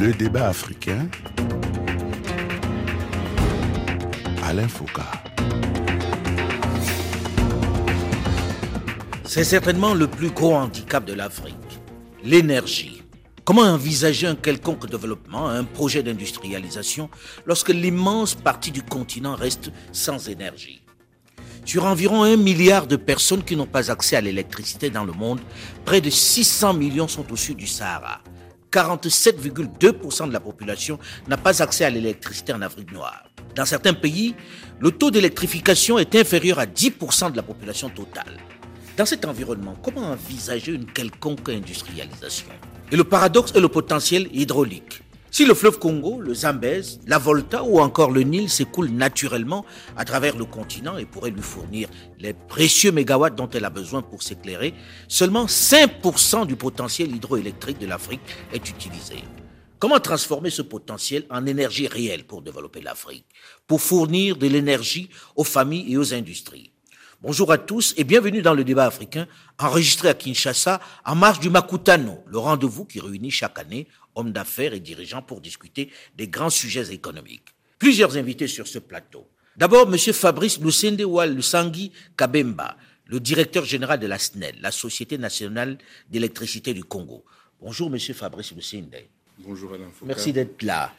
Le débat africain. Alain Foucault. C'est certainement le plus gros handicap de l'Afrique, l'énergie. Comment envisager un quelconque développement, un projet d'industrialisation, lorsque l'immense partie du continent reste sans énergie? Sur environ un milliard de personnes qui n'ont pas accès à l'électricité dans le monde, près de 600 millions sont au sud du Sahara. 47,2% de la population n'a pas accès à l'électricité en Afrique noire. Dans certains pays, le taux d'électrification est inférieur à 10% de la population totale. Dans cet environnement, comment envisager une quelconque industrialisation? Et le paradoxe est le potentiel hydraulique. Si le fleuve Congo, le Zambèze, la Volta ou encore le Nil s'écoulent naturellement à travers le continent et pourraient lui fournir les précieux mégawatts dont elle a besoin pour s'éclairer, seulement 5% du potentiel hydroélectrique de l'Afrique est utilisé. Comment transformer ce potentiel en énergie réelle pour développer l'Afrique, pour fournir de l'énergie aux familles et aux industries? Bonjour à tous et bienvenue dans le débat africain enregistré à Kinshasa en marge du Makutano, le rendez-vous qui réunit chaque année hommes d'affaires et dirigeants pour discuter des grands sujets économiques. Plusieurs invités sur ce plateau. D'abord, M. Fabrice Lucendewal Lusangi Kabemba, le directeur général de la SNEL, la Société nationale d'électricité du Congo. Bonjour, M. Fabrice Lucende. Bonjour, Alain Foucault. Merci d'être là.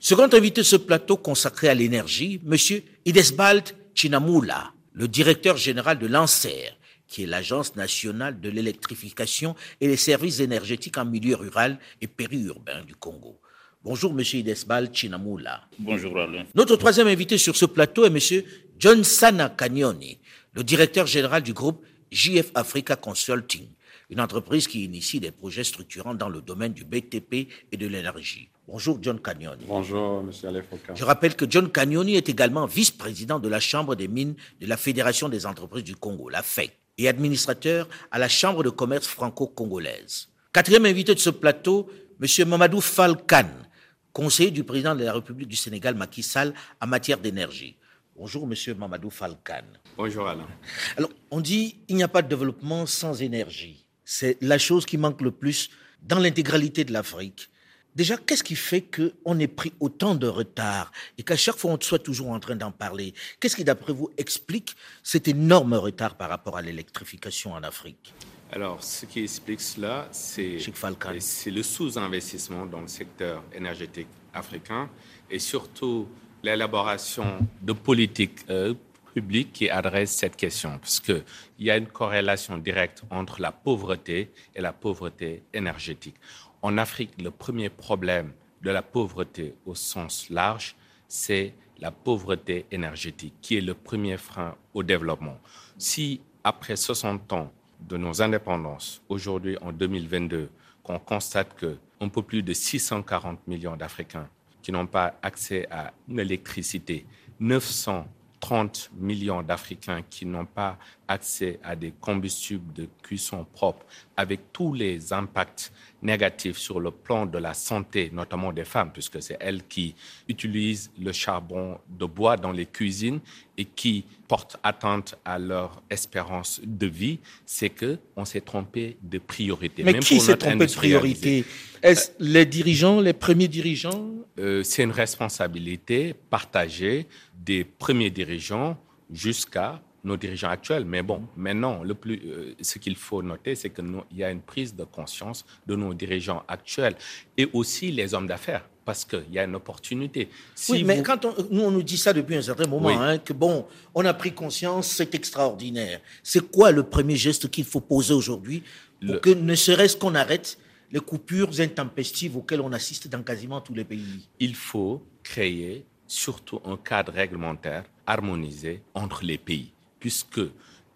Second invité de ce plateau consacré à l'énergie, M. Idesbald Chinamula, le directeur général de l'ANSER, qui est l'Agence nationale de l'électrification et les services énergétiques en milieu rural et périurbain du Congo. Bonjour, Monsieur Idesbal Chinamula. Bonjour, Alain. Notre troisième invité sur ce plateau est Monsieur John Sana Cagnoni, le directeur général du groupe JF Africa Consulting, une entreprise qui initie des projets structurants dans le domaine du BTP et de l'énergie. Bonjour John Cagnoni. Bonjour Monsieur Alain Foucault. Je rappelle que John Cagnoni est également vice-président de la Chambre des mines de la Fédération des entreprises du Congo, la FEC, et administrateur à la Chambre de commerce franco-congolaise. Quatrième invité de ce plateau, Monsieur Mamadou Falkan, conseiller du président de la République du Sénégal, Macky Sall, en matière d'énergie. Bonjour, Monsieur Mamadou Falkan. Bonjour Alain. Alors, on dit il n'y a pas de développement sans énergie. C'est la chose qui manque le plus dans l'intégralité de l'Afrique. Déjà, qu'est-ce qui fait qu'on ait pris autant de retard et qu'à chaque fois on soit toujours en train d'en parler? Qu'est-ce qui, d'après vous, explique cet énorme retard par rapport à l'électrification en Afrique? Alors, ce qui explique cela, c'est le sous-investissement dans le secteur énergétique africain et surtout l'élaboration de politiques euh, publiques qui adressent cette question, parce qu'il y a une corrélation directe entre la pauvreté et la pauvreté énergétique. En Afrique, le premier problème de la pauvreté au sens large, c'est la pauvreté énergétique, qui est le premier frein au développement. Si, après 60 ans de nos indépendances, aujourd'hui en 2022, qu'on constate qu'on peut plus de 640 millions d'Africains qui n'ont pas accès à l'électricité, 930 millions d'Africains qui n'ont pas accès à des combustibles de cuisson propres, avec tous les impacts négatifs sur le plan de la santé, notamment des femmes, puisque c'est elles qui utilisent le charbon de bois dans les cuisines et qui portent atteinte à leur espérance de vie, c'est que on s'est trompé de priorité. Mais Même qui s'est trompé de priorité? Est-ce les dirigeants, les premiers dirigeants? Euh, c'est une responsabilité partagée des premiers dirigeants jusqu'à nos dirigeants actuels. Mais bon, maintenant, le plus, euh, ce qu'il faut noter, c'est qu'il y a une prise de conscience de nos dirigeants actuels et aussi les hommes d'affaires, parce qu'il y a une opportunité. Si Oui, mais vous- quand on, nous, on nous dit ça depuis un certain moment, Oui. hein, que bon, on a pris conscience, c'est extraordinaire. C'est quoi le premier geste qu'il faut poser aujourd'hui pour Le- que ne serait-ce qu'on arrête les coupures intempestives auxquelles on assiste dans quasiment tous les pays? Il faut créer surtout un cadre réglementaire harmonisé entre les pays, puisque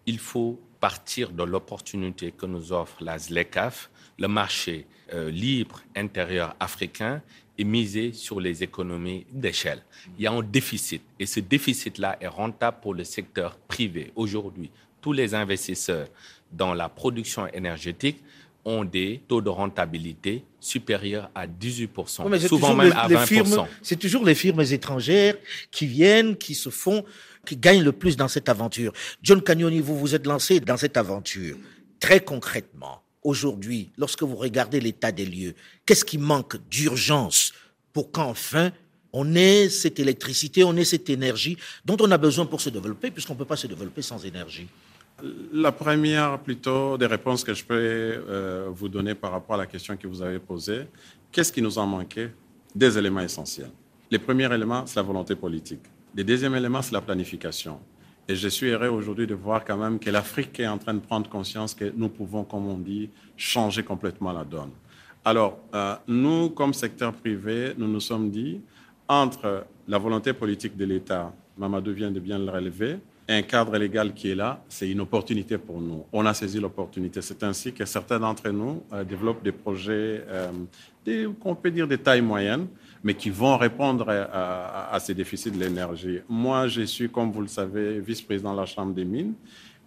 il faut partir de l'opportunité que nous offre la ZLECAF, le marché euh, libre intérieur africain, et miser sur les économies d'échelle. Il y a un déficit, et ce déficit-là est rentable pour le secteur privé. Aujourd'hui, tous les investisseurs dans la production énergétique ont des taux de rentabilité supérieurs à 18%, Oui, mais c'est souvent même les- à les 20%. firmes- C'est toujours les firmes étrangères qui viennent, qui se font, qui gagnent le plus dans cette aventure. John Cagnoni, vous vous êtes lancé dans cette aventure. Très concrètement, aujourd'hui, lorsque vous regardez l'état des lieux, qu'est-ce qui manque d'urgence pour qu'enfin on ait cette électricité, on ait cette énergie dont on a besoin pour se développer, puisqu'on ne peut pas se développer sans énergie? La première, plutôt, des réponses que je peux euh, vous donner par rapport à la question que vous avez posée, qu'est-ce qui nous en manquait Des éléments essentiels. Les premiers éléments, c'est la volonté politique. Le deuxième élément, c'est la planification. Et je suis heureux aujourd'hui de voir quand même que l'Afrique est en train de prendre conscience que nous pouvons, comme on dit, changer complètement la donne. Alors, euh, nous, comme secteur privé, nous nous sommes dit, entre la volonté politique de l'État, Mamadou vient de bien le relever, un cadre légal qui est là, c'est une opportunité pour nous. On a saisi l'opportunité. C'est ainsi que certains d'entre nous euh, développent des projets, euh, qu'on peut dire de taille moyenne, mais qui vont répondre à, ces déficits de l'énergie. Moi, je suis, comme vous le savez, vice-président de la Chambre des mines.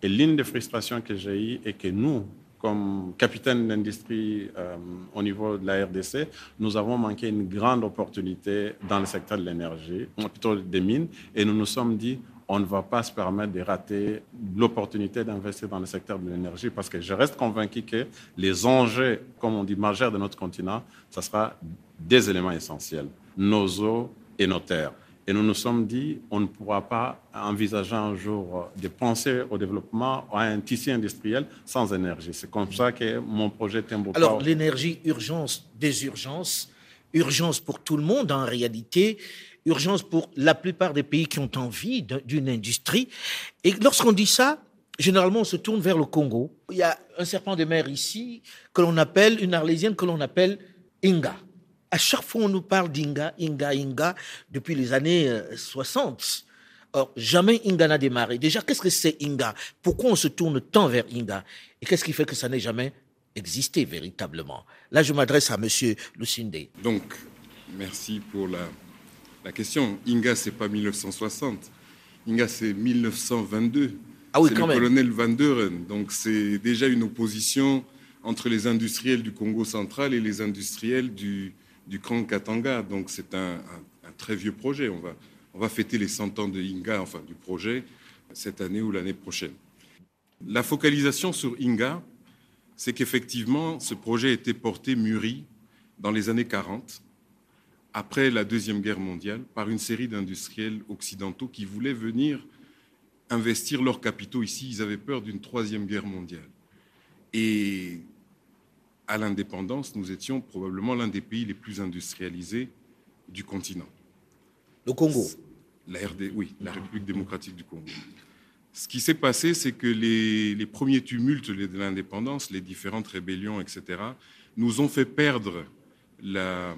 Et l'une des frustrations que j'ai eues est que nous, comme capitaine d'industrie euh, au niveau de la RDC, nous avons manqué une grande opportunité dans le secteur de l'énergie, plutôt des mines, et nous nous sommes dit, on ne va pas se permettre de rater l'opportunité d'investir dans le secteur de l'énergie parce que je reste convaincu que les enjeux, comme on dit, majeurs de notre continent, ce sera des éléments essentiels, nos eaux et nos terres. Et nous nous sommes dit, on ne pourra pas envisager un jour de penser au développement à un tissu industriel sans énergie. C'est comme ça que mon projet Timbo Alors, l'énergie, urgence, des urgences, urgence pour tout le monde en réalité, urgence pour la plupart des pays qui ont envie d'une industrie. Et lorsqu'on dit ça, généralement, on se tourne vers le Congo. Il y a un serpent de mer ici que l'on appelle, une arlésienne que l'on appelle Inga. À chaque fois, on nous parle d'Inga, Inga, Inga, depuis les années 60. Euh, Or, jamais Inga n'a démarré. Déjà, qu'est-ce que c'est Inga? Pourquoi on se tourne tant vers Inga? Et qu'est-ce qui fait que ça n'ait jamais existé véritablement? Là, je m'adresse à Monsieur Lucinde. Donc, merci pour la, la question. Inga, c'est pas 1960. Inga, c'est 1922. Ah oui, c'est quand le même. colonel Van Deuren. Donc, c'est déjà une opposition entre les industriels du Congo central et les industriels du, du Grand Katanga. Donc, c'est un, un- un très vieux projet. On va, on va fêter les 100 ans de Inga, enfin du projet, cette année ou l'année prochaine. La focalisation sur Inga, c'est qu'effectivement, ce projet a été porté, mûri, dans les années 40 après la Deuxième Guerre mondiale par une série d'industriels occidentaux qui voulaient venir investir leurs capitaux ici. Ils avaient peur d'une Troisième Guerre mondiale. Et à l'indépendance, nous étions probablement l'un des pays les plus industrialisés du continent. Le Congo. La RD, oui, la République démocratique du Congo. Ce qui s'est passé, c'est que les, les premiers tumultes de l'indépendance, les différentes rébellions, etc., nous ont fait perdre la-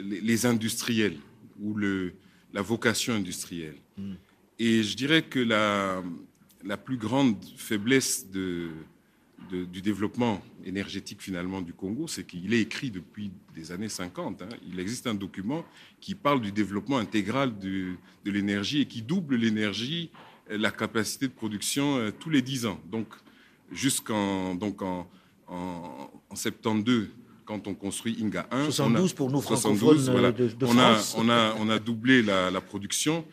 les, les industriels ou le, la vocation industrielle. Et je dirais que la, la plus grande faiblesse de, de- du développement énergétique finalement du Congo, c'est qu'il est écrit depuis des années 50. hein. Il existe un document qui parle du développement intégral de, de l'énergie et qui double l'énergie, euh, la capacité de production euh, tous les 10 ans. Donc jusqu'en donc en, en, en 72, quand on construit Inga 1, 72 pour nous 72, francophones voilà. de, de on, a, on, a, on a doublé la, la production.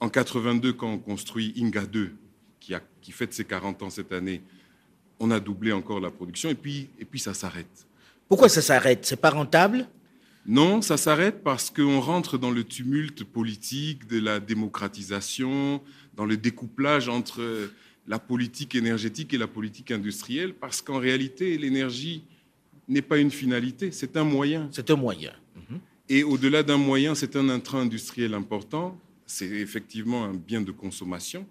En 82, quand on construit Inga 2, qui, a, qui fête ses 40 ans cette année, on a doublé encore la production et puis, et puis ça s'arrête. Pourquoi ça s'arrête? C'est pas rentable? Non, ça s'arrête parce qu'on rentre dans le tumulte politique de la démocratisation, dans le découplage entre la politique énergétique et la politique industrielle, parce qu'en réalité, l'énergie n'est pas une finalité, c'est un moyen. C'est un moyen. Et au-delà d'un moyen, c'est un intrant industriel important, c'est effectivement un bien de consommation,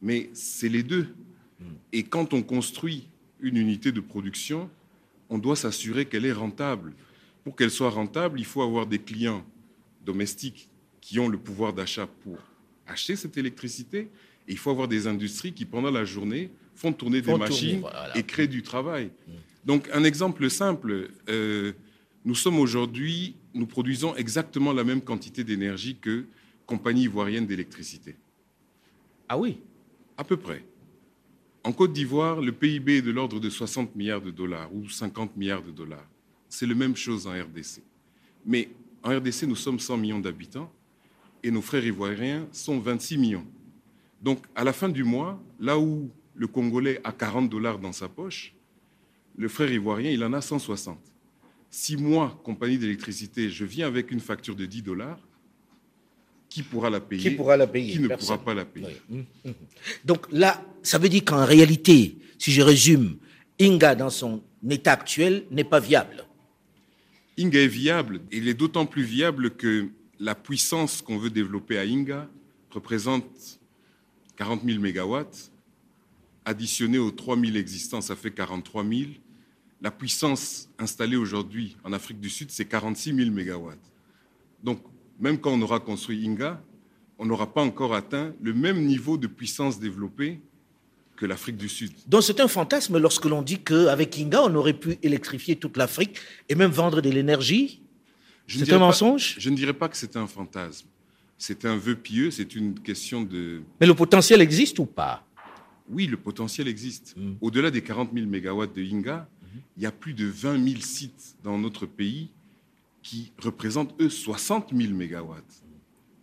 mais c'est les deux. Et quand on construit une unité de production, on doit s'assurer qu'elle est rentable. Pour qu'elle soit rentable, il faut avoir des clients domestiques qui ont le pouvoir d'achat pour acheter cette électricité. Et il faut avoir des industries qui, pendant la journée, font tourner Font des tourner, machines voilà. et créent du travail. Donc, un exemple simple, euh, nous sommes aujourd'hui, nous produisons exactement la même quantité d'énergie que Compagnie ivoirienne d'électricité. Ah oui À peu près. En Côte d'Ivoire, le PIB est de l'ordre de 60 milliards de dollars ou 50 milliards de dollars. C'est la même chose en RDC. Mais en RDC, nous sommes 100 millions d'habitants et nos frères ivoiriens sont 26 millions. Donc, à la fin du mois, là où le Congolais a 40 dollars dans sa poche, le frère ivoirien, il en a 160. Si moi, compagnie d'électricité, je viens avec une facture de 10 dollars, qui pourra la payer? Qui pourra la payer? Qui ne Personne. pourra pas la payer? Donc là, ça veut dire qu'en réalité, si je résume, Inga, dans son état actuel, n'est pas viable. Inga est viable. et Il est d'autant plus viable que la puissance qu'on veut développer à Inga représente 40 000 mégawatts. Additionné aux 3 000 existants, ça fait 43 000. La puissance installée aujourd'hui en Afrique du Sud, c'est 46 000 mégawatts. Donc, même quand on aura construit Inga, on n'aura pas encore atteint le même niveau de puissance développée que l'Afrique du Sud. Donc c'est un fantasme lorsque l'on dit qu'avec Inga, on aurait pu électrifier toute l'Afrique et même vendre de l'énergie. C'est un pas- mensonge? Je ne dirais pas que c'est un fantasme. C'est un vœu pieux, c'est une question de, Mais le potentiel existe ou pas? Oui, le potentiel existe. Mm. Au-delà des 40 000 mégawatts de Inga, il y a plus de 20 000 sites dans notre pays qui représentent, eux, 60 000 mégawatts.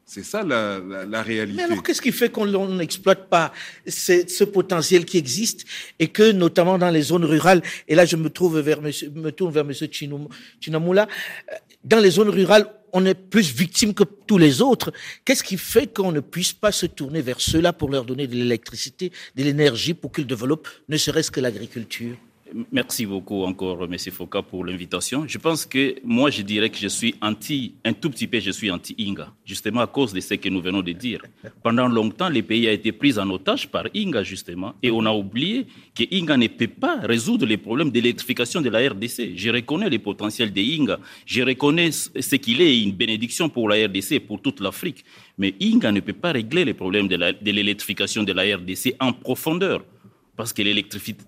C'est ça la, la- la réalité. Mais alors, qu'est-ce qui fait qu'on n'exploite pas ce, potentiel qui existe et que, notamment dans les zones rurales, et là, je me, trouve vers monsieur, me tourne vers M. Chinamula, euh, dans les zones rurales, on est plus victime que tous les autres. Qu'est-ce qui fait qu'on ne puisse pas se tourner vers ceux-là pour leur donner de l'électricité, de l'énergie, pour qu'ils développent ne serait-ce que l'agriculture? Merci beaucoup encore, M. Foucault, pour l'invitation. Je pense que moi, je dirais que je suis anti, un tout petit peu, je suis anti-Inga, justement à cause de ce que nous venons de dire. Pendant longtemps, le pays a été pris en otage par Inga, justement, et on a oublié que Inga ne peut pas résoudre les problèmes d'électrification de la RDC. Je reconnais le potentiel de Inga, je reconnais ce qu'il est, une bénédiction pour la RDC et pour toute l'Afrique. Mais Inga ne peut pas régler les problèmes de la- de l'électrification de la RDC en profondeur. Parce que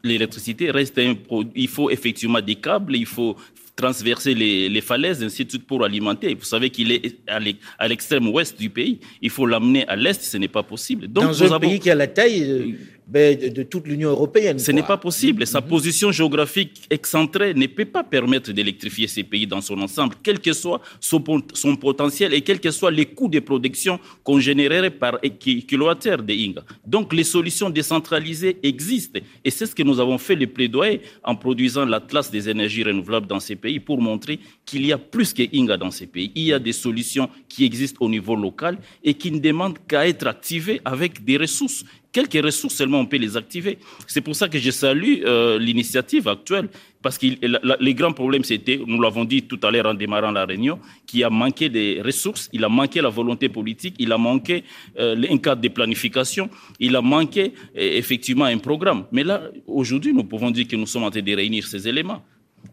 l'électricité reste un produit. Il faut effectivement des câbles, il faut transverser les, les falaises, ainsi de suite, pour alimenter. Vous savez qu'il est à l'e- à l'extrême ouest du pays. Il faut l'amener à l'est, ce n'est pas possible. Donc, Dans un pays qui a la taille euh, ben, de, de toute l'Union européenne. ce n'est pas possible. Sa position géographique excentrée ne peut pas permettre d'électrifier ces pays dans son ensemble, quel que soit son, potentiel et quel que soit les coûts de production qu'on générerait par kilowattheure de Inga. Donc les solutions décentralisées existent et c'est ce que nous avons fait le plaidoyer en produisant l'atlas des énergies renouvelables dans ces pays pour montrer qu'il y a plus que Inga dans ces pays. Il y a des solutions qui existent au niveau local et qui ne demandent qu'à être activées avec des ressources quelques ressources seulement on peut les activer. C'est pour ça que je salue euh, l'initiative actuelle, parce que les grands problèmes, c'était, nous l'avons dit tout à l'heure en démarrant la réunion, qu'il a manqué des ressources, il a manqué la volonté politique, il a manqué euh, un cadre de planification, il a manqué euh, effectivement un programme. Mais là, aujourd'hui, nous pouvons dire que nous sommes en train de réunir ces éléments.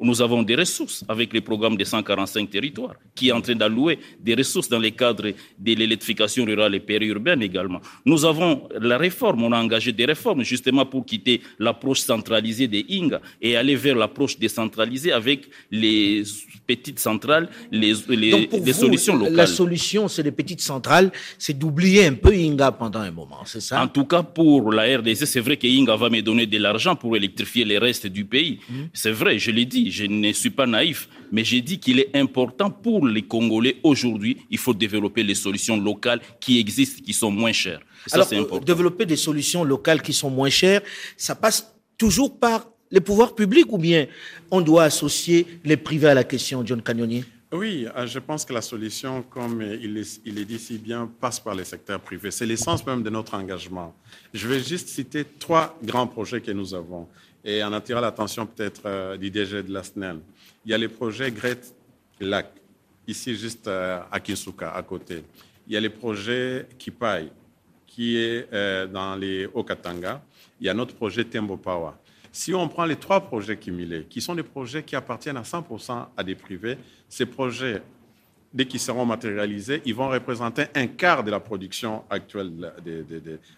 Nous avons des ressources avec le programme des 145 territoires qui est en train d'allouer des ressources dans le cadre de l'électrification rurale et périurbaine également. Nous avons la réforme, on a engagé des réformes justement pour quitter l'approche centralisée des INGA et aller vers l'approche décentralisée avec les petites centrales, les, les, Donc pour les vous, solutions locales. La solution, c'est les petites centrales, c'est d'oublier un peu Inga pendant un moment, c'est ça? En tout cas, pour la RDC, c'est vrai que Inga va me donner de l'argent pour électrifier les restes du pays. Mmh. C'est vrai, je l'ai dit, je ne suis pas naïf, mais j'ai dit qu'il est important pour les Congolais aujourd'hui, il faut développer les solutions locales qui existent, qui sont moins chères. Et ça, Alors, c'est important. développer des solutions locales qui sont moins chères, ça passe toujours par les pouvoirs publics ou bien on doit associer les privés à la question, John Cagnonier Oui, euh, je pense que la solution, comme il est, il est dit si bien, passe par les secteurs privés. C'est l'essence même de notre engagement. Je vais juste citer trois grands projets que nous avons et en attirant l'attention peut-être euh, du DG de la SNEL. Il y a le projet Great Lac, ici juste euh, à Kinsuka, à côté. Il y a le projet Kipai, qui est euh, dans les Hauts-Katanga. Il y a notre projet Tembo Power. Si on prend les trois projets cumulés, qui sont des projets qui appartiennent à 100% à des privés, ces projets, dès qu'ils seront matérialisés, ils vont représenter un quart de la production actuelle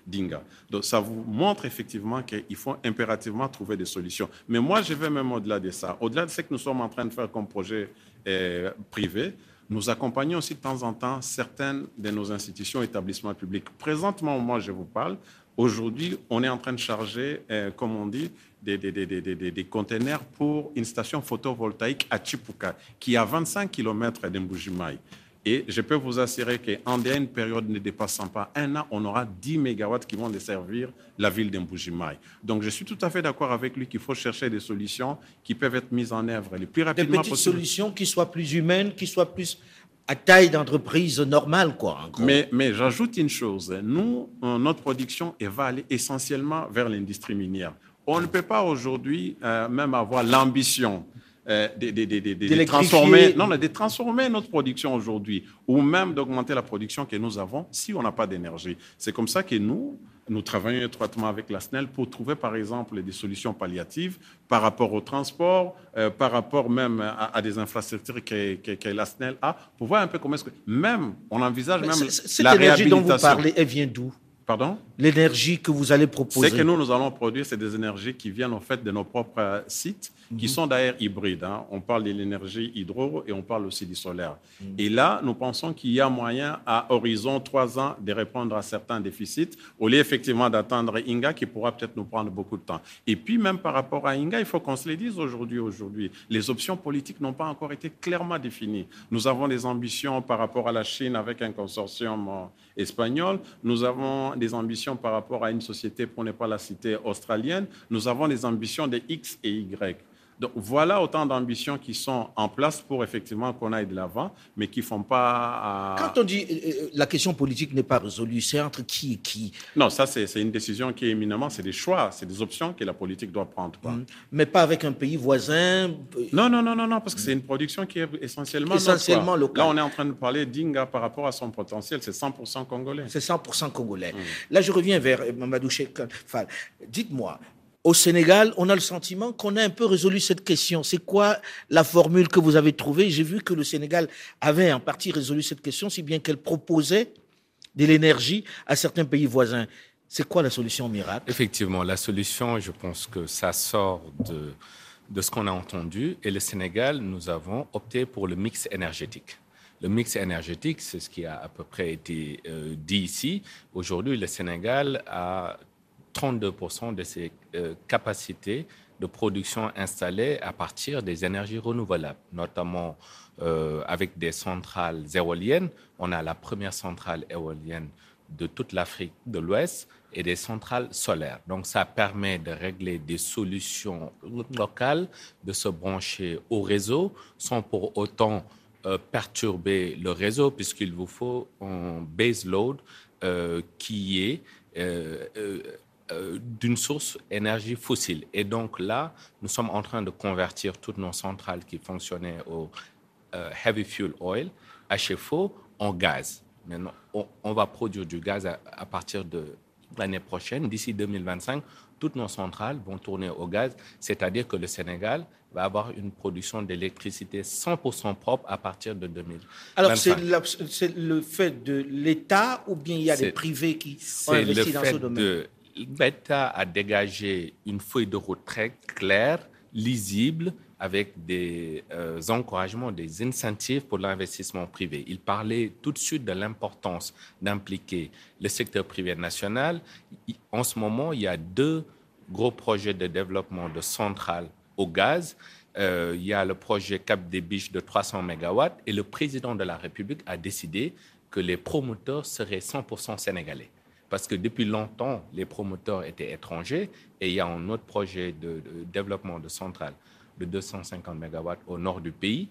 d'Inga. Donc ça vous montre effectivement qu'il faut impérativement trouver des solutions. Mais moi, je vais même au-delà de ça. Au-delà de ce que nous sommes en train de faire comme projet euh, privé, nous accompagnons aussi de temps en temps certaines de nos institutions, établissements publics. Présentement, moi, je vous parle. Aujourd'hui, on est en train de charger, euh, comme on dit, des, des, des, des, containers pour une station photovoltaïque à Chipuka, qui est à 25 km de Mbujimaï. Et je peux vous assurer qu'en une période ne dépassant pas un an, on aura 10 mégawatts qui vont desservir la ville d'Mbujimai. Donc je suis tout à fait d'accord avec lui qu'il faut chercher des solutions qui peuvent être mises en œuvre le plus rapidement possible. Des petites solutions qui soient plus humaines, qui soient plus à taille d'entreprise normale, quoi. Mais, mais j'ajoute une chose. Nous, notre production va aller essentiellement vers l'industrie minière. On ne peut pas aujourd'hui euh, même avoir l'ambition euh, de, transformer, non, de transformer notre production aujourd'hui ou même d'augmenter la production que nous avons si on n'a pas d'énergie. C'est comme ça que nous, nous travaillons étroitement avec la SNEL pour trouver, par exemple, des solutions palliatives par rapport au transport, euh, par rapport même à, des infrastructures que, que, la SNEL a, pour voir un peu comment est-ce que... Même, on envisage même cette la énergie dont vous parlez, elle vient d'où? Pardon? L'énergie que vous allez proposer. Ce que nous, nous allons produire, c'est des énergies qui viennent en fait de nos propres sites qui mhm. sont d'ailleurs hybrides. Hein. On parle de l'énergie hydro et on parle aussi du solaire. Mhm. Et là, nous pensons qu'il y a moyen, à horizon trois ans, de répondre à certains déficits, au lieu effectivement d'attendre Inga, qui pourra peut-être nous prendre beaucoup de temps. Et puis, même par rapport à Inga, il faut qu'on se le dise aujourd'hui. Aujourd'hui, les options politiques n'ont pas encore été clairement définies. Nous avons des ambitions par rapport à la Chine avec un consortium euh, espagnol. Nous avons des ambitions par rapport à une société, pour ne pas la citer, australienne. Nous avons des ambitions de X et Y. Donc voilà autant d'ambitions qui sont en place pour effectivement qu'on aille de l'avant, mais qui ne font pas. Quand on dit euh, euh, la question politique n'est pas résolue, c'est entre qui et qui? Non, ça c'est une décision qui est éminemment, c'est des choix, c'est des options que la politique doit prendre. Mmh. Mais pas avec un pays voisin Non, non, non, non, non parce que c'est une production qui est essentiellement, essentiellement locale. Là, on est en train de parler d'Inga par rapport à son potentiel, c'est 100% congolais. C'est 100% congolais. Mmh. Là, je reviens vers Mamadou Cheikh Dites-moi, au Sénégal, on a le sentiment qu'on a un peu résolu cette question. C'est quoi la formule que vous avez trouvée? J'ai vu que le Sénégal avait en partie résolu cette question, si bien qu'elle proposait de l'énergie à certains pays voisins. C'est quoi la solution miracle? Effectivement, la solution, je pense que ça sort de, de ce qu'on a entendu. Et le Sénégal, nous avons opté pour le mix énergétique. Le mix énergétique, c'est ce qui a à peu près été euh, dit ici. Aujourd'hui, le Sénégal a 32% de ses euh, capacités de production installées à partir des énergies renouvelables, notamment euh, avec des centrales éoliennes. On a la première centrale éolienne de toute l'Afrique de l'Ouest et des centrales solaires. Donc ça permet de régler des solutions locales, de se brancher au réseau sans pour autant euh, perturber le réseau puisqu'il vous faut un base load qui est d'une source énergie fossile. Et donc là, nous sommes en train de convertir toutes nos centrales qui fonctionnaient au euh, heavy fuel oil, HFO, en gaz. Maintenant, on, va produire du gaz à, partir de l'année prochaine. D'ici 2025, toutes nos centrales vont tourner au gaz, c'est-à-dire que le Sénégal va avoir une production d'électricité 100% propre à partir de 2025. Alors, c'est le fait de l'État ou bien il y a des privés qui ont investi dans ce domaine? l'État a dégagé une feuille de route très claire, lisible, avec des euh, encouragements, des incentives pour l'investissement privé. Il parlait tout de suite de l'importance d'impliquer le secteur privé national. En ce moment, il y a deux gros projets de développement de centrales au gaz. Euh, il y a le projet Cap des Biches de 300 MW et le président de la République a décidé que les promoteurs seraient 100% sénégalais parce que depuis longtemps, les promoteurs étaient étrangers et il y a un autre projet de, développement de centrale de 250 MW au nord du pays.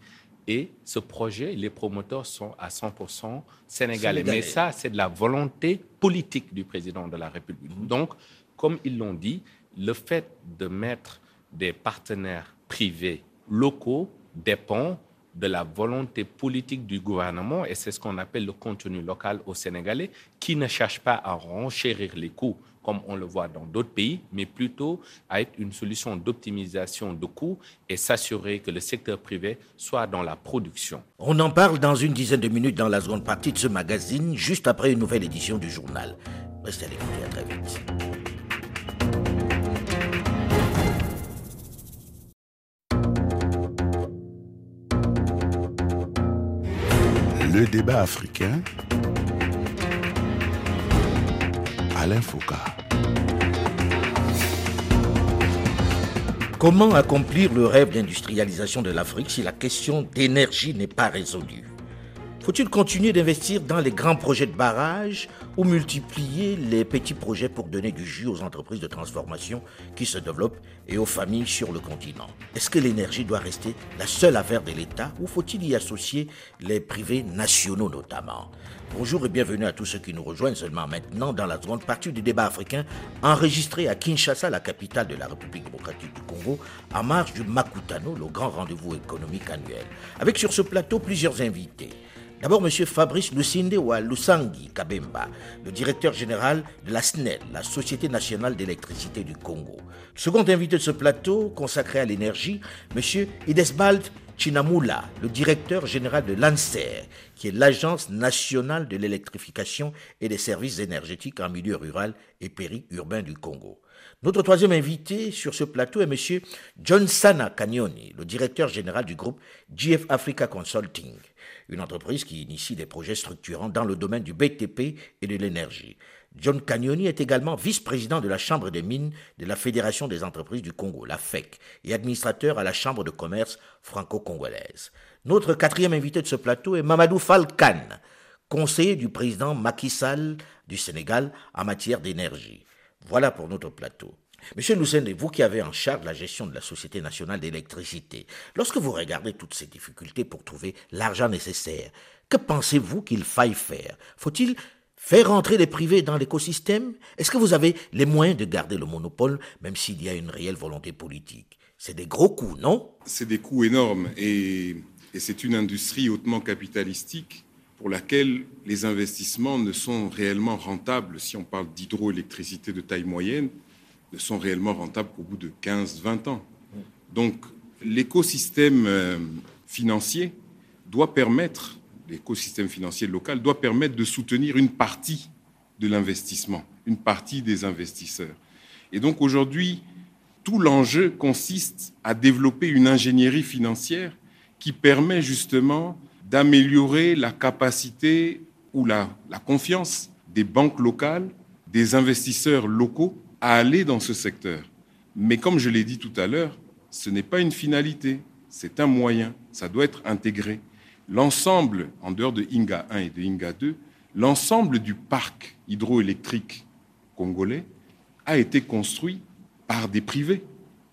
Et ce projet, les promoteurs sont à 100% sénégalais. Mais ça, c'est de la volonté politique du président de la République. Mhm. Donc, comme ils l'ont dit, le fait de mettre des partenaires privés locaux dépend de la volonté politique du gouvernement, et c'est ce qu'on appelle le contenu local au Sénégalais, qui ne cherche pas à renchérir les coûts comme on le voit dans d'autres pays, mais plutôt à être une solution d'optimisation de coûts et s'assurer que le secteur privé soit dans la production. On en parle dans une dizaine de minutes dans la seconde partie de ce magazine, juste après une nouvelle édition du journal. Restez à l'écoute, à très vite. Le débat africain. Alain Foucault. Comment accomplir le rêve d'industrialisation de l'Afrique si la question d'énergie n'est pas résolue? Faut-il continuer d'investir dans les grands projets de barrage ou multiplier les petits projets pour donner du jus aux entreprises de transformation qui se développent et aux familles sur le continent? Est-ce que l'énergie doit rester la seule affaire de l'État ou faut-il y associer les privés nationaux notamment? Bonjour et bienvenue à tous ceux qui nous rejoignent seulement maintenant dans la seconde partie du débat africain enregistré à Kinshasa, la capitale de la République démocratique du Congo, en marge du Makutano, le grand rendez-vous économique annuel. Avec sur ce plateau plusieurs invités. D'abord, M. Fabrice Lucindewa Lusangi Kabemba, le directeur général de la SNEL, la Société nationale d'électricité du Congo. Second invité de ce plateau, consacré à l'énergie, M. Idesbald Chinamula, le directeur général de l'ANSER, qui est l'Agence nationale de l'électrification et des services énergétiques en milieu rural et périurbain du Congo. Notre troisième invité sur ce plateau est M. John Sana Cagnoni, le directeur général du groupe GF Africa Consulting une entreprise qui initie des projets structurants dans le domaine du BTP et de l'énergie. John Cagnoni est également vice-président de la Chambre des mines de la Fédération des entreprises du Congo, la FEC, et administrateur à la Chambre de commerce franco-congolaise. Notre quatrième invité de ce plateau est Mamadou Falkan, conseiller du président Macky Sall du Sénégal en matière d'énergie. Voilà pour notre plateau. Monsieur Lucende, vous qui avez en charge la gestion de la Société nationale d'électricité, lorsque vous regardez toutes ces difficultés pour trouver l'argent nécessaire, que pensez-vous qu'il faille faire? Faut-il faire entrer les privés dans l'écosystème? Est-ce que vous avez les moyens de garder le monopole, même s'il y a une réelle volonté politique? C'est des gros coûts, non? C'est des coûts énormes et, et c'est une industrie hautement capitalistique pour laquelle les investissements ne sont réellement rentables si on parle d'hydroélectricité de taille moyenne ne sont réellement rentables qu'au bout de 15-20 ans. Donc l'écosystème euh, financier doit permettre, l'écosystème financier local doit permettre de soutenir une partie de l'investissement, une partie des investisseurs. Et donc aujourd'hui, tout l'enjeu consiste à développer une ingénierie financière qui permet justement d'améliorer la capacité ou la, confiance des banques locales, des investisseurs locaux à aller dans ce secteur. Mais comme je l'ai dit tout à l'heure, ce n'est pas une finalité, c'est un moyen, ça doit être intégré. L'ensemble, en dehors de Inga 1 et de Inga 2, l'ensemble du parc hydroélectrique congolais a été construit par des privés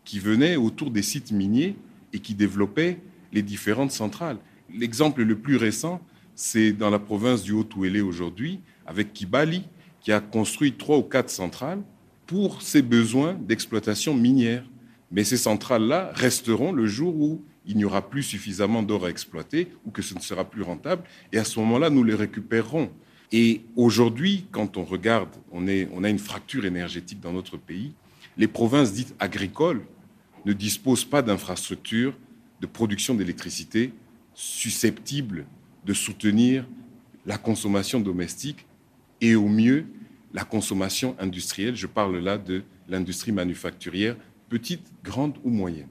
qui venaient autour des sites miniers et qui développaient les différentes centrales. L'exemple le plus récent, c'est dans la province du Haut-Ouélé aujourd'hui, avec Kibali, qui a construit trois ou quatre centrales pour ses besoins d'exploitation minière. Mais ces centrales-là resteront le jour où il n'y aura plus suffisamment d'or à exploiter ou que ce ne sera plus rentable. Et à ce moment-là, nous les récupérerons. Et aujourd'hui, quand on regarde, on, on a une fracture énergétique dans notre pays. Les provinces dites agricoles ne disposent pas d'infrastructures de production d'électricité susceptibles de soutenir la consommation domestique et au mieux la consommation industrielle. Je parle là de l'industrie manufacturière, petite, grande ou moyenne.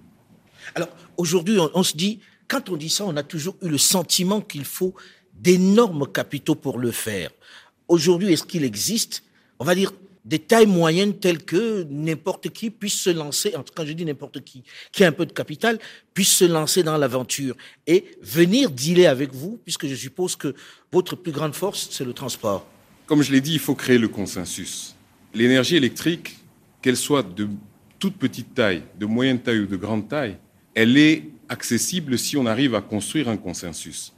Alors aujourd'hui, on, se dit, quand on dit ça, on a toujours eu le sentiment qu'il faut d'énormes capitaux pour le faire. Aujourd'hui, est-ce qu'il existe, on va dire, des tailles moyennes telles que n'importe qui puisse se lancer, en tout cas je dis n'importe qui, qui a un peu de capital, puisse se lancer dans l'aventure et venir dealer avec vous, puisque je suppose que votre plus grande force, c'est le transport. Comme je l'ai dit, il faut créer le consensus. L'énergie électrique, qu'elle soit de toute petite taille, de moyenne taille ou de grande taille, elle est accessible si on arrive à construire un consensus.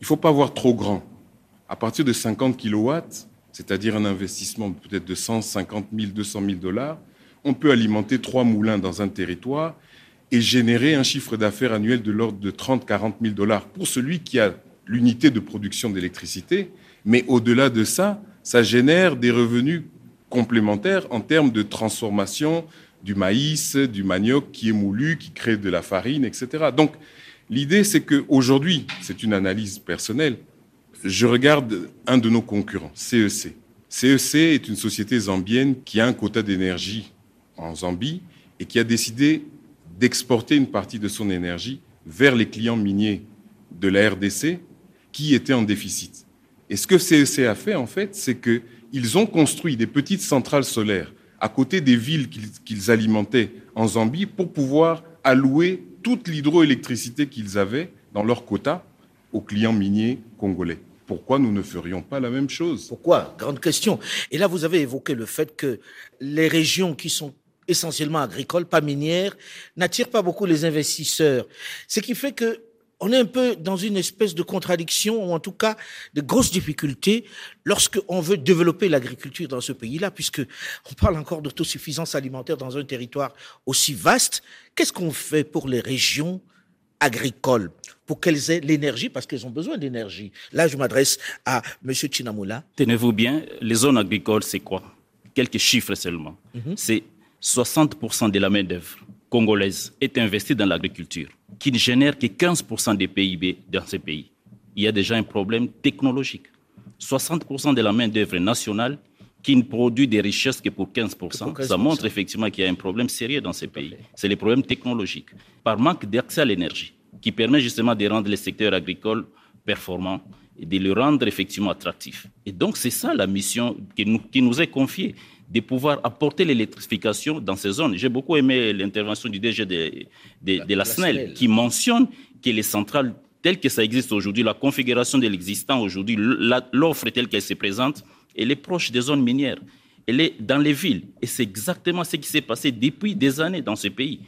Il ne faut pas voir trop grand. À partir de 50 kilowatts, c'est-à-dire un investissement peut-être de 150 000, 200 000 dollars, on peut alimenter trois moulins dans un territoire et générer un chiffre d'affaires annuel de l'ordre de 30 40 000 dollars pour celui qui a l'unité de production d'électricité mais au-delà de ça, ça génère des revenus complémentaires en termes de transformation du maïs, du manioc qui est moulu, qui crée de la farine, etc. Donc, l'idée, c'est qu'aujourd'hui, c'est une analyse personnelle, je regarde un de nos concurrents, CEC. CEC e est une société zambienne qui a un quota d'énergie en Zambie et qui a décidé d'exporter une partie de son énergie vers les clients miniers de la RDC qui étaient en déficit. Et ce que CEC a fait, en fait, c'est qu'ils ont construit des petites centrales solaires à côté des villes qu'ils alimentaient en Zambie pour pouvoir allouer toute l'hydroélectricité qu'ils avaient dans leur quota aux clients miniers congolais. Pourquoi nous ne ferions pas la même chose Pourquoi? Grande question. Et là, vous avez évoqué le fait que les régions qui sont essentiellement agricoles, pas minières, n'attirent pas beaucoup les investisseurs. Ce qui fait que on est un peu dans une espèce de contradiction, ou en tout cas de grosses difficultés, lorsqu'on veut développer l'agriculture dans ce pays-là, puisque on parle encore d'autosuffisance alimentaire dans un territoire aussi vaste. Qu'est-ce qu'on fait pour les régions agricoles? Pour qu'elles aient l'énergie, parce qu'elles ont besoin d'énergie. Là, je m'adresse à M. Chinamoula. Tenez-vous bien, les zones agricoles, c'est quoi? Quelques chiffres seulement. Mhm. C'est 60% de la main-d'œuvre congolaise est investie dans l'agriculture, qui ne génère que 15% des PIB dans ces pays. Il y a déjà un problème technologique. 60% de la main-d'œuvre nationale qui ne produit des richesses que pour 15%, Que pour ça 15%. montre effectivement qu'il y a un problème sérieux dans ces pays. C'est les problèmes technologiques. Par manque d'accès à l'énergie, qui permet justement de rendre les secteurs agricoles performants et de le rendre effectivement attractif. Et donc, c'est ça la mission qui nous, qui nous est confiée, de pouvoir apporter l'électrification dans ces zones. J'ai beaucoup aimé l'intervention du DG de, de- de la SNEL, SNEL. qui mentionne que les centrales telles que ça existe aujourd'hui, la configuration de l'existant aujourd'hui, la- l'offre telle qu'elle se présente, elle est proche des zones minières. Elle est dans les villes. Et c'est exactement ce qui s'est passé depuis des années dans ce pays.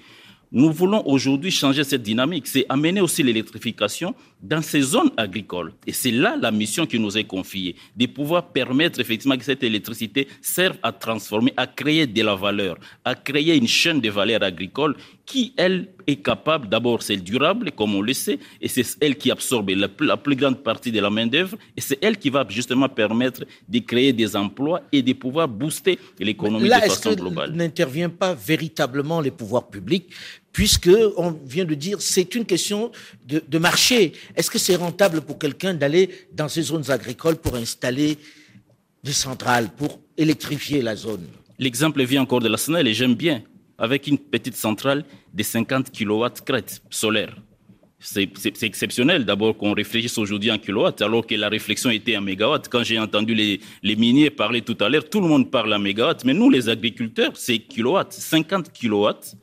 Nous voulons aujourd'hui changer cette dynamique, c'est amener aussi l'électrification dans ces zones agricoles. Et c'est là la mission qui nous est confiée, de pouvoir permettre effectivement que cette électricité serve à transformer, à créer de la valeur, à créer une chaîne de valeur agricole qui, elle, est capable, d'abord, c'est durable, comme on le sait, et c'est elle qui absorbe la, plus- la plus grande partie de la main-d'œuvre, et c'est elle qui va justement permettre de créer des emplois et de pouvoir booster l'économie de Là, est-ce façon que globale. n'intervient pas véritablement les pouvoirs publics, puisque on vient de dire c'est une question de, marché. Est-ce que c'est rentable pour quelqu'un d'aller dans ces zones agricoles pour installer des centrales, pour électrifier la zone? L'exemple vient encore de la SNEL et j'aime bien, avec une petite centrale de 50 kW crête solaire. C'est exceptionnel d'abord qu'on réfléchisse aujourd'hui en kilowatts, alors que la réflexion était en mégawatts. Quand j'ai entendu les, les miniers parler tout à l'heure, tout le monde parle en mégawatts, mais nous, les agriculteurs, c'est kilowatts. 50 kilowatts,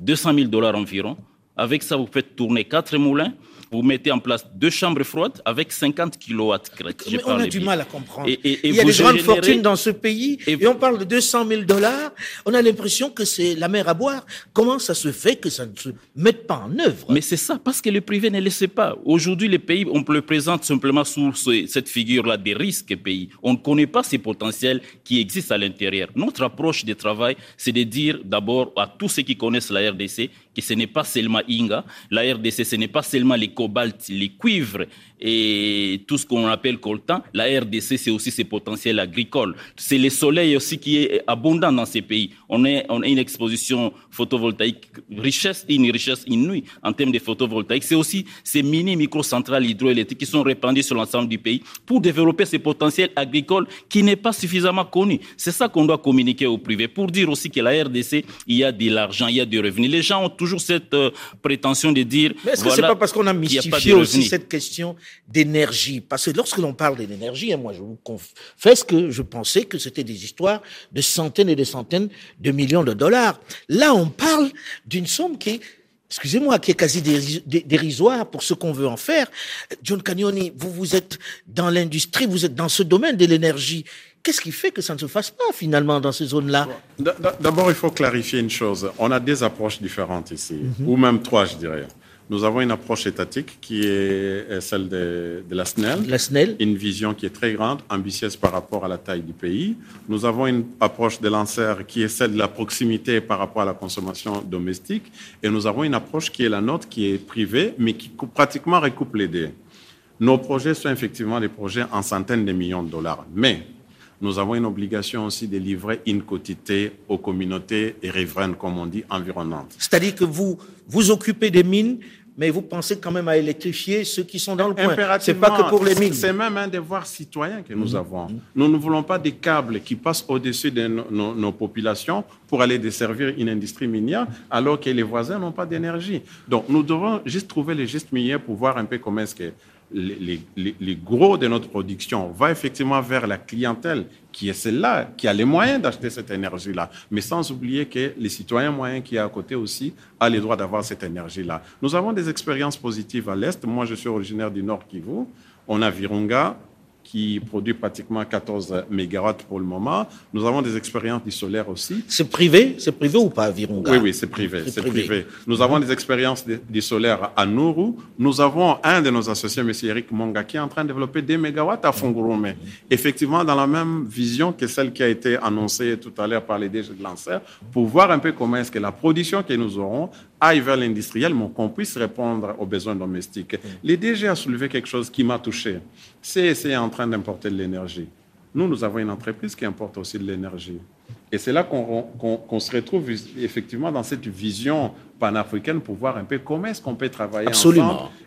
200 000 dollars environ. Avec ça, vous faites tourner quatre moulins, vous mettez en place deux chambres froides avec 50 kilowatts crête. Je Mais on a du mal à comprendre. Et- et- et Il y a des grandes générez- fortunes dans ce pays et, et- on parle de 200 000 dollars. On a l'impression que c'est la mer à boire. Comment ça se fait que ça ne se mette pas en œuvre? Mais c'est ça, parce que le privé ne le sait pas. Aujourd'hui, les pays, on le présente simplement sous ce- cette figure-là des risques pays. On ne connaît pas ces potentiels qui existent à l'intérieur. Notre approche de travail, c'est de dire d'abord à tous ceux qui connaissent la RDC que ce n'est pas seulement Inga. La RDC, ce n'est pas seulement cobaltes, les cuivres et tout ce qu'on appelle coltan. La RDC, c'est aussi ses potentiels agricoles. C'est le soleil aussi qui est abondant dans ces pays. On a, on a une exposition photovoltaïque, richesse, une richesse inouïe en termes de photovoltaïque. C'est aussi ces mini microcentrales hydroélectriques qui sont répandues sur l'ensemble du pays pour développer ces potentiels agricoles qui n'est pas suffisamment connu. C'est ça qu'on doit communiquer au privé pour dire aussi que la RDC, il y a de l'argent, il y a des revenus. Les gens ont toujours cette euh, prétention de dire. Mais est-ce que voilà, c'est pas parce qu'on a y a mystifié aussi cette question d'énergie Parce que lorsque l'on parle de l'énergie, hein, moi je vous confesse que je pensais que c'était des histoires de centaines et de centaines de millions de dollars. Là, on parle d'une somme qui est, excusez-moi, qui est quasi déris- dé- dérisoire pour ce qu'on veut en faire. John Cagnoni, vous, vous êtes dans l'industrie, vous êtes dans ce domaine de l'énergie. Qu'est-ce qui fait que ça ne se fasse pas finalement dans ces zones-là? D'abord, il faut clarifier une chose. On a des approches différentes ici, ou même trois, je dirais. Nous avons une approche étatique qui est celle de, de la SNEL. La SNEL une vision qui est très grande, ambitieuse par rapport à la taille du pays. Nous avons une approche des lanceurs qui est celle de la proximité par rapport à la consommation domestique. Et nous avons une approche qui est la nôtre, qui est privée, mais qui pratiquement recoupe les deux. Nos projets sont effectivement des projets en centaines de millions de dollars. Mais nous avons une obligation aussi de livrer une quantité aux communautés et riveraines, comme on dit, environnantes. C'est-à-dire que vous vous occupez des mines, mais vous pensez quand même à électrifier ceux qui sont dans le coin. C'est pas que pour les mines. C'est même un devoir citoyen que nous avons. Nous ne voulons pas des câbles qui passent au-dessus de nos, nos- nos populations pour aller desservir une industrie minière alors que les voisins n'ont pas d'énergie. Donc nous devons juste trouver les gestes miniers pour voir un peu comment est-ce que les, gros de notre production va effectivement vers la clientèle qui est celle-là, qui a les moyens d'acheter cette énergie-là, mais sans oublier que les citoyens moyens qui est à côté aussi a les droits d'avoir cette énergie-là. Nous avons des expériences positives à l'Est. Moi, je suis originaire du Nord Kivu. On a Virunga, qui produit pratiquement 14 mégawatts pour le moment. Nous avons des expériences du solaire aussi. C'est privé C'est privé ou pas, Virunga? Oui, oui, c'est privé. C'est privé. Nous avons des expériences du solaire à Nourou. Nous avons un de nos associés, M. Eric Monga, qui est en train de développer des mégawatts à Fongourome. Effectivement, dans la même vision que celle qui a été annoncée tout à l'heure par les DG de Lancer, pour voir un peu comment est-ce que la production que nous aurons aille vers l'industriel, mais qu'on puisse répondre aux besoins domestiques. Les DG a soulevé quelque chose qui m'a touché. C'est en train d'importer de l'énergie. Nous, nous avons une entreprise qui importe aussi de l'énergie. Et c'est là qu'on se retrouve effectivement dans cette vision panafricaine pour voir un peu comment est-ce qu'on peut travailler ensemble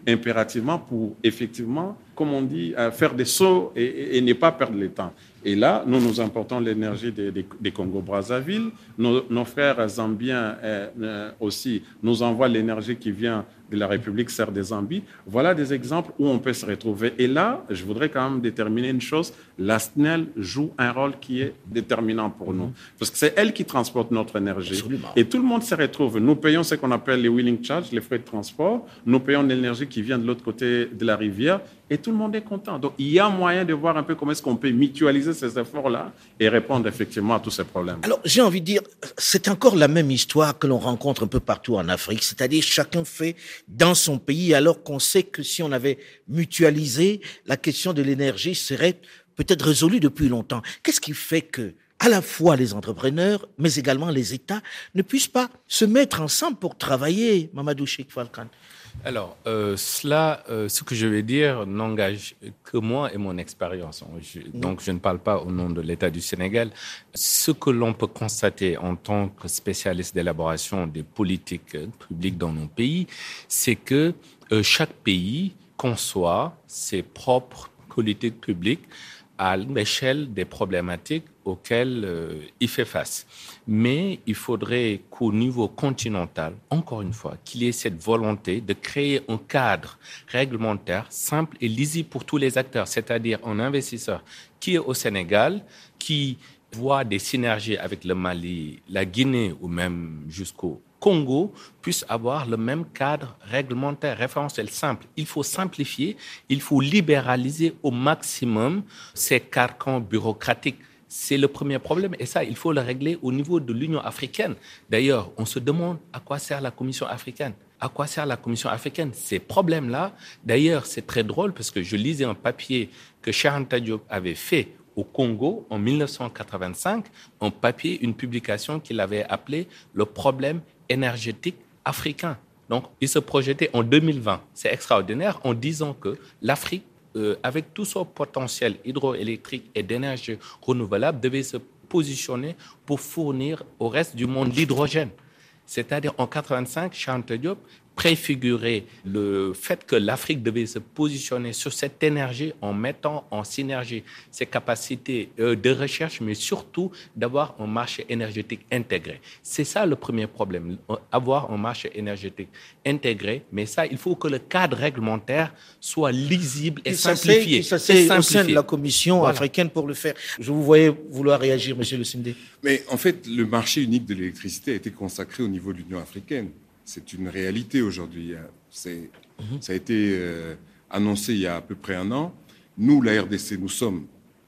impérativement pour effectivement, comme on dit, faire des sauts et, et ne pas perdre le temps. Et là, nous, nous importons l'énergie des, Congo-Brazzaville. Nos, frères zambiens euh, euh, aussi nous envoient l'énergie qui vient de la République serbe des Zambies. Voilà des exemples où on peut se retrouver. Et là, je voudrais quand même déterminer une chose. La SNEL joue un rôle qui est déterminant pour nous. Parce que c'est elle qui transporte notre énergie. Et tout le monde se retrouve. Nous payons ce qu'on appelle les wheeling charges, les frais de transport. Nous payons l'énergie qui vient de l'autre côté de la rivière et tout le monde est content. Donc, il y a moyen de voir un peu comment est-ce qu'on peut mutualiser ces efforts-là et répondre effectivement à tous ces problèmes. Alors, j'ai envie de dire, c'est encore la même histoire que l'on rencontre un peu partout en Afrique, c'est-à-dire chacun fait dans son pays, alors qu'on sait que si on avait mutualisé, la question de l'énergie serait peut-être résolue depuis longtemps. Qu'est-ce qui fait que à la fois les entrepreneurs, mais également les États, ne puissent pas se mettre ensemble pour travailler, Mamadou Sheikh Falkan alors, euh, cela, euh, ce que je vais dire, n'engage que moi et mon expérience. donc, je ne parle pas au nom de l'État du Sénégal. Ce que l'on peut constater en tant que spécialiste d'élaboration des politiques publiques dans nos pays, c'est que euh, chaque pays conçoit ses propres politiques publiques à l'échelle des problématiques auxquelles euh, il fait face. Mais il faudrait qu'au niveau continental, encore une fois, qu'il y ait cette volonté de créer un cadre réglementaire simple et lisible pour tous les acteurs, c'est-à-dire un investisseur qui est au Sénégal, qui voit des synergies avec le Mali, la Guinée ou même jusqu'au Congo puisse avoir le même cadre réglementaire, référentiel simple. Il faut simplifier, il faut libéraliser au maximum ces carcans bureaucratiques. C'est le premier problème et ça, il faut le régler au niveau de l'Union africaine. D'ailleurs, on se demande à quoi sert la Commission africaine. À quoi sert la Commission africaine? Ces problèmes-là, d'ailleurs, c'est très drôle parce que je lisais un papier que Sharon Diop avait fait au Congo en 1985, un papier, une publication qu'il avait appelé le problème énergétique africain. Donc, il se projetait en 2020. C'est extraordinaire en disant que l'Afrique, euh, avec tout son potentiel hydroélectrique et d'énergie renouvelable, devait se positionner pour fournir au reste du monde l'hydrogène. C'est-à-dire en 85, Chante Diop préfigurer le fait que l'Afrique devait se positionner sur cette énergie en mettant en synergie ses capacités euh, de recherche, mais surtout d'avoir un marché énergétique intégré. C'est ça le premier problème, avoir un marché énergétique intégré, mais ça, il faut que le cadre réglementaire soit lisible et, simplifié. Ça, c'est au sein de la Commission africaine pour le faire. Je vous voyais vouloir réagir, Monsieur le Sindé. Mais en fait, le marché unique de l'électricité a été consacré au niveau de l'Union africaine c'est une réalité aujourd'hui. Mhm. Ça a été euh, annoncé il y a à peu près un an. Nous, la RDC, nous sommes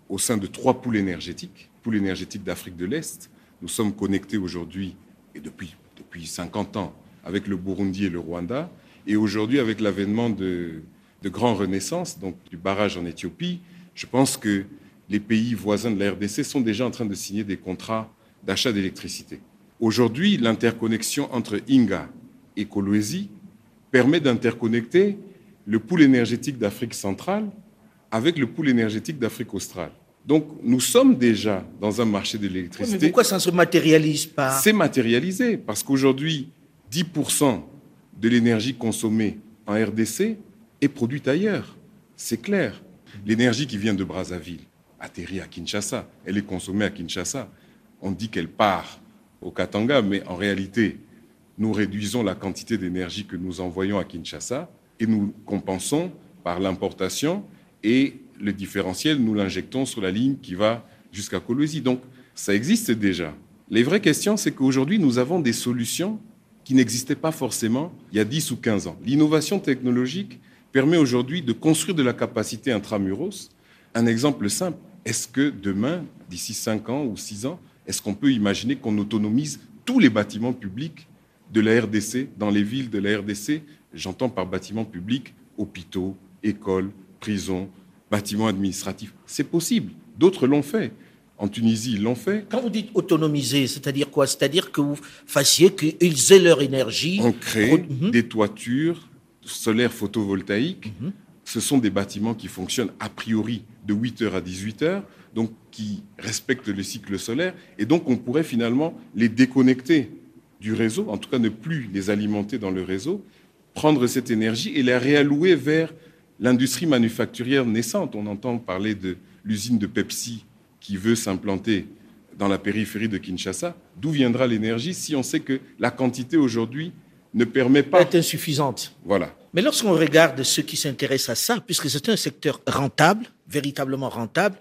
au sein de trois poules énergétiques, poules énergétiques d'Afrique de l'Est. Nous sommes connectés aujourd'hui, et depuis, depuis 50 ans, avec le Burundi et le Rwanda. Et aujourd'hui, avec l'avènement de, de Grand Renaissance, donc du barrage en Éthiopie, je pense que les pays voisins de la RDC sont déjà en train de signer des contrats d'achat d'électricité. Aujourd'hui, l'interconnexion entre Inga et permet d'interconnecter le pool énergétique d'Afrique centrale avec le pool énergétique d'Afrique australe. Donc nous sommes déjà dans un marché de l'électricité. mais pourquoi ça ne se matérialise pas? C'est matérialisé parce qu'aujourd'hui, 10% de l'énergie consommée en RDC est produite ailleurs. C'est clair. L'énergie qui vient de Brazzaville atterrit à Kinshasa. Elle est consommée à Kinshasa. On dit qu'elle part au Katanga, mais en réalité, nous réduisons la quantité d'énergie que nous envoyons à Kinshasa et nous compensons par l'importation et le différentiel, nous l'injectons sur la ligne qui va jusqu'à Kolwezi. Donc, ça existe déjà. Les vraies questions, c'est qu'aujourd'hui, nous avons des solutions qui n'existaient pas forcément il y a 10 ou 15 ans. L'innovation technologique permet aujourd'hui de construire de la capacité intramuros. Un exemple simple, est-ce que demain, d'ici 5 ans ou 6 ans, est-ce qu'on peut imaginer qu'on autonomise tous les bâtiments publics de la RDC, dans les villes de la RDC J'entends par bâtiments publics hôpitaux, écoles, prisons, bâtiments administratifs. C'est possible. D'autres l'ont fait. En Tunisie, ils l'ont fait. Quand vous dites autonomiser, c'est-à-dire quoi? C'est-à-dire que vous fassiez qu'ils aient leur énergie. On crée mhm. des toitures solaires photovoltaïques. Mhm. Ce sont des bâtiments qui fonctionnent a priori de 8h à 18h, donc qui respectent le cycle solaire. Et donc, on pourrait finalement les déconnecter du réseau, en tout cas ne plus les alimenter dans le réseau, prendre cette énergie et la réallouer vers l'industrie manufacturière naissante. On entend parler de l'usine de Pepsi qui veut s'implanter dans la périphérie de Kinshasa. D'où viendra l'énergie si on sait que la quantité aujourd'hui ne permet pas. Est insuffisante. Voilà. Mais lorsqu'on regarde ceux qui s'intéressent à ça, puisque c'est un secteur rentable, véritablement rentable,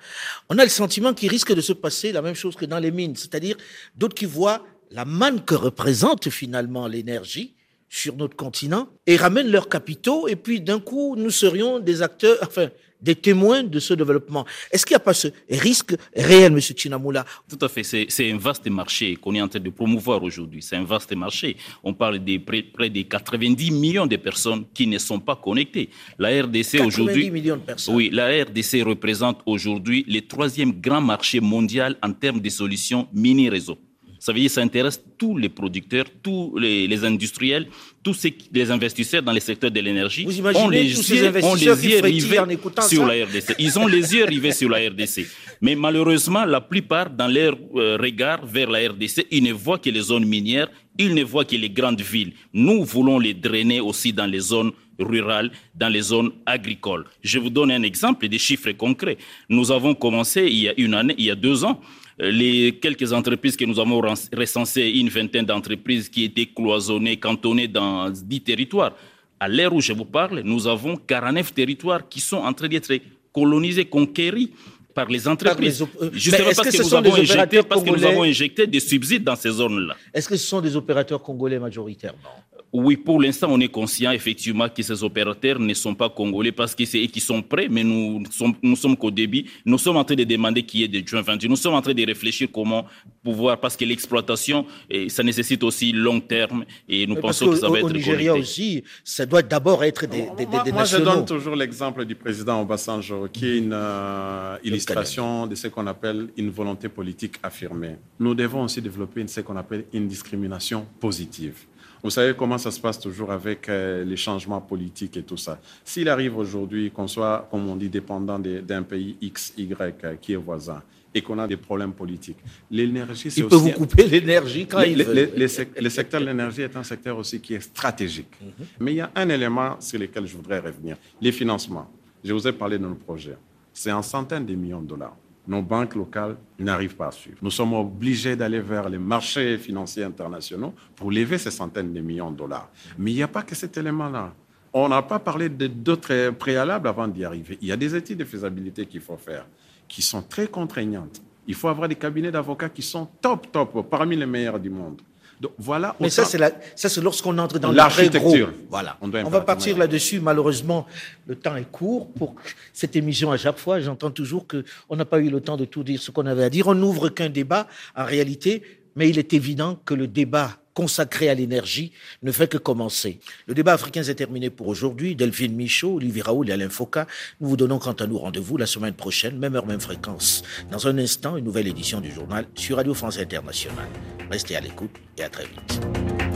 on a le sentiment qu'il risque de se passer la même chose que dans les mines, c'est-à-dire d'autres qui voient la manne que représente finalement l'énergie sur notre continent et ramènent leurs capitaux et puis d'un coup nous serions des acteurs, enfin des témoins de ce développement. Est-ce qu'il n'y a pas ce risque réel, M. Chinamoula Tout à fait. C'est un vaste marché qu'on est en train de promouvoir aujourd'hui. C'est un vaste marché. On parle de près, près, de 90 millions de personnes qui ne sont pas connectées. La RDC aujourd'hui. 90 millions de personnes. Oui, la RDC représente aujourd'hui le troisième grand marché mondial en termes de solutions mini-réseau. Ça veut dire que ça intéresse tous les producteurs, tous les, industriels, tous les investisseurs dans les secteurs de l'énergie. Vous imaginez on les tous ces investisseurs ont les yeux rivés sur la RDC. Ils ont les yeux rivés sur la RDC. Mais malheureusement, la plupart, dans leur euh, regard vers la RDC, ils ne voient que les zones minières, ils ne voient que les grandes villes. Nous voulons les drainer aussi dans les zones rurales, dans les zones agricoles. Je vous donne un exemple des chiffres concrets. Nous avons commencé il y a une année, il y a deux ans, les quelques entreprises que nous avons recensées, une vingtaine d'entreprises qui étaient cloisonnées, cantonnées dans dix territoires. À l'ère où je vous parle, nous avons 49 territoires qui sont en train d'être colonisés, conquéris par les entreprises. Euh, Justement parce, que, nous avons injecté, parce que nous avons injecté des subsides dans ces zones-là. Est-ce que ce sont des opérateurs congolais majoritairement? Oui, pour l'instant, on est conscient effectivement que ces opérateurs ne sont pas congolais parce qu'ils qui sont prêts, mais nous sommes, nous sommes qu'au début. Nous sommes en train de demander qu'il y ait des joint ventures. Nous sommes en train de réfléchir comment pouvoir, parce que l'exploitation, ça nécessite aussi long terme et nous pensons que ça va être Au Nigeria aussi, ça doit d'abord être des, des, des, moi, je donne toujours l'exemple du président Obasanjo, qui est une euh, illustration de ce qu'on appelle une volonté politique affirmée. Nous devons aussi développer ce qu'on appelle une discrimination positive. Vous savez comment ça se passe toujours avec euh, les changements politiques et tout ça. S'il arrive aujourd'hui qu'on soit, comme on dit, dépendant d'un pays X, Y euh, qui est voisin et qu'on a des problèmes politiques, l'énergie, c'est aussi... Il peut vous couper l'énergie quand il veut. Le, secteur de l'énergie est un secteur aussi qui est stratégique. Mhm. Mais il y a un élément sur lequel je voudrais revenir, les financements. Je vous ai parlé de nos projets. C'est en centaines de millions de dollars nos banques locales n'arrivent pas à suivre. Nous sommes obligés d'aller vers les marchés financiers internationaux pour lever ces centaines de millions de dollars. Mais il n'y a pas que cet élément-là. On n'a pas parlé d'autres préalables avant d'y arriver. Il y a des études de faisabilité qu'il faut faire, qui sont très contraignantes. Il faut avoir des cabinets d'avocats qui sont top, top, parmi les meilleurs du monde voilà. Mais ça, c'est lorsqu'on entre dans l'architecture. Voilà. On, va partir là-dessus. Malheureusement, le temps est court pour cette émission. À chaque fois, j'entends toujours que on n'a pas eu le temps de tout dire ce qu'on avait à dire. On n'ouvre qu'un débat, en réalité, mais il est évident que le débat consacré à l'énergie ne fait que commencer. Le débat africain est terminé pour aujourd'hui. Delphine Michaud, Olivier Raoul et Alain Foucault, nous vous donnons quant à nous rendez-vous la semaine prochaine, même heure, même fréquence. Dans un instant, une nouvelle édition du journal sur Radio France Internationale. Restez à l'écoute et à très vite.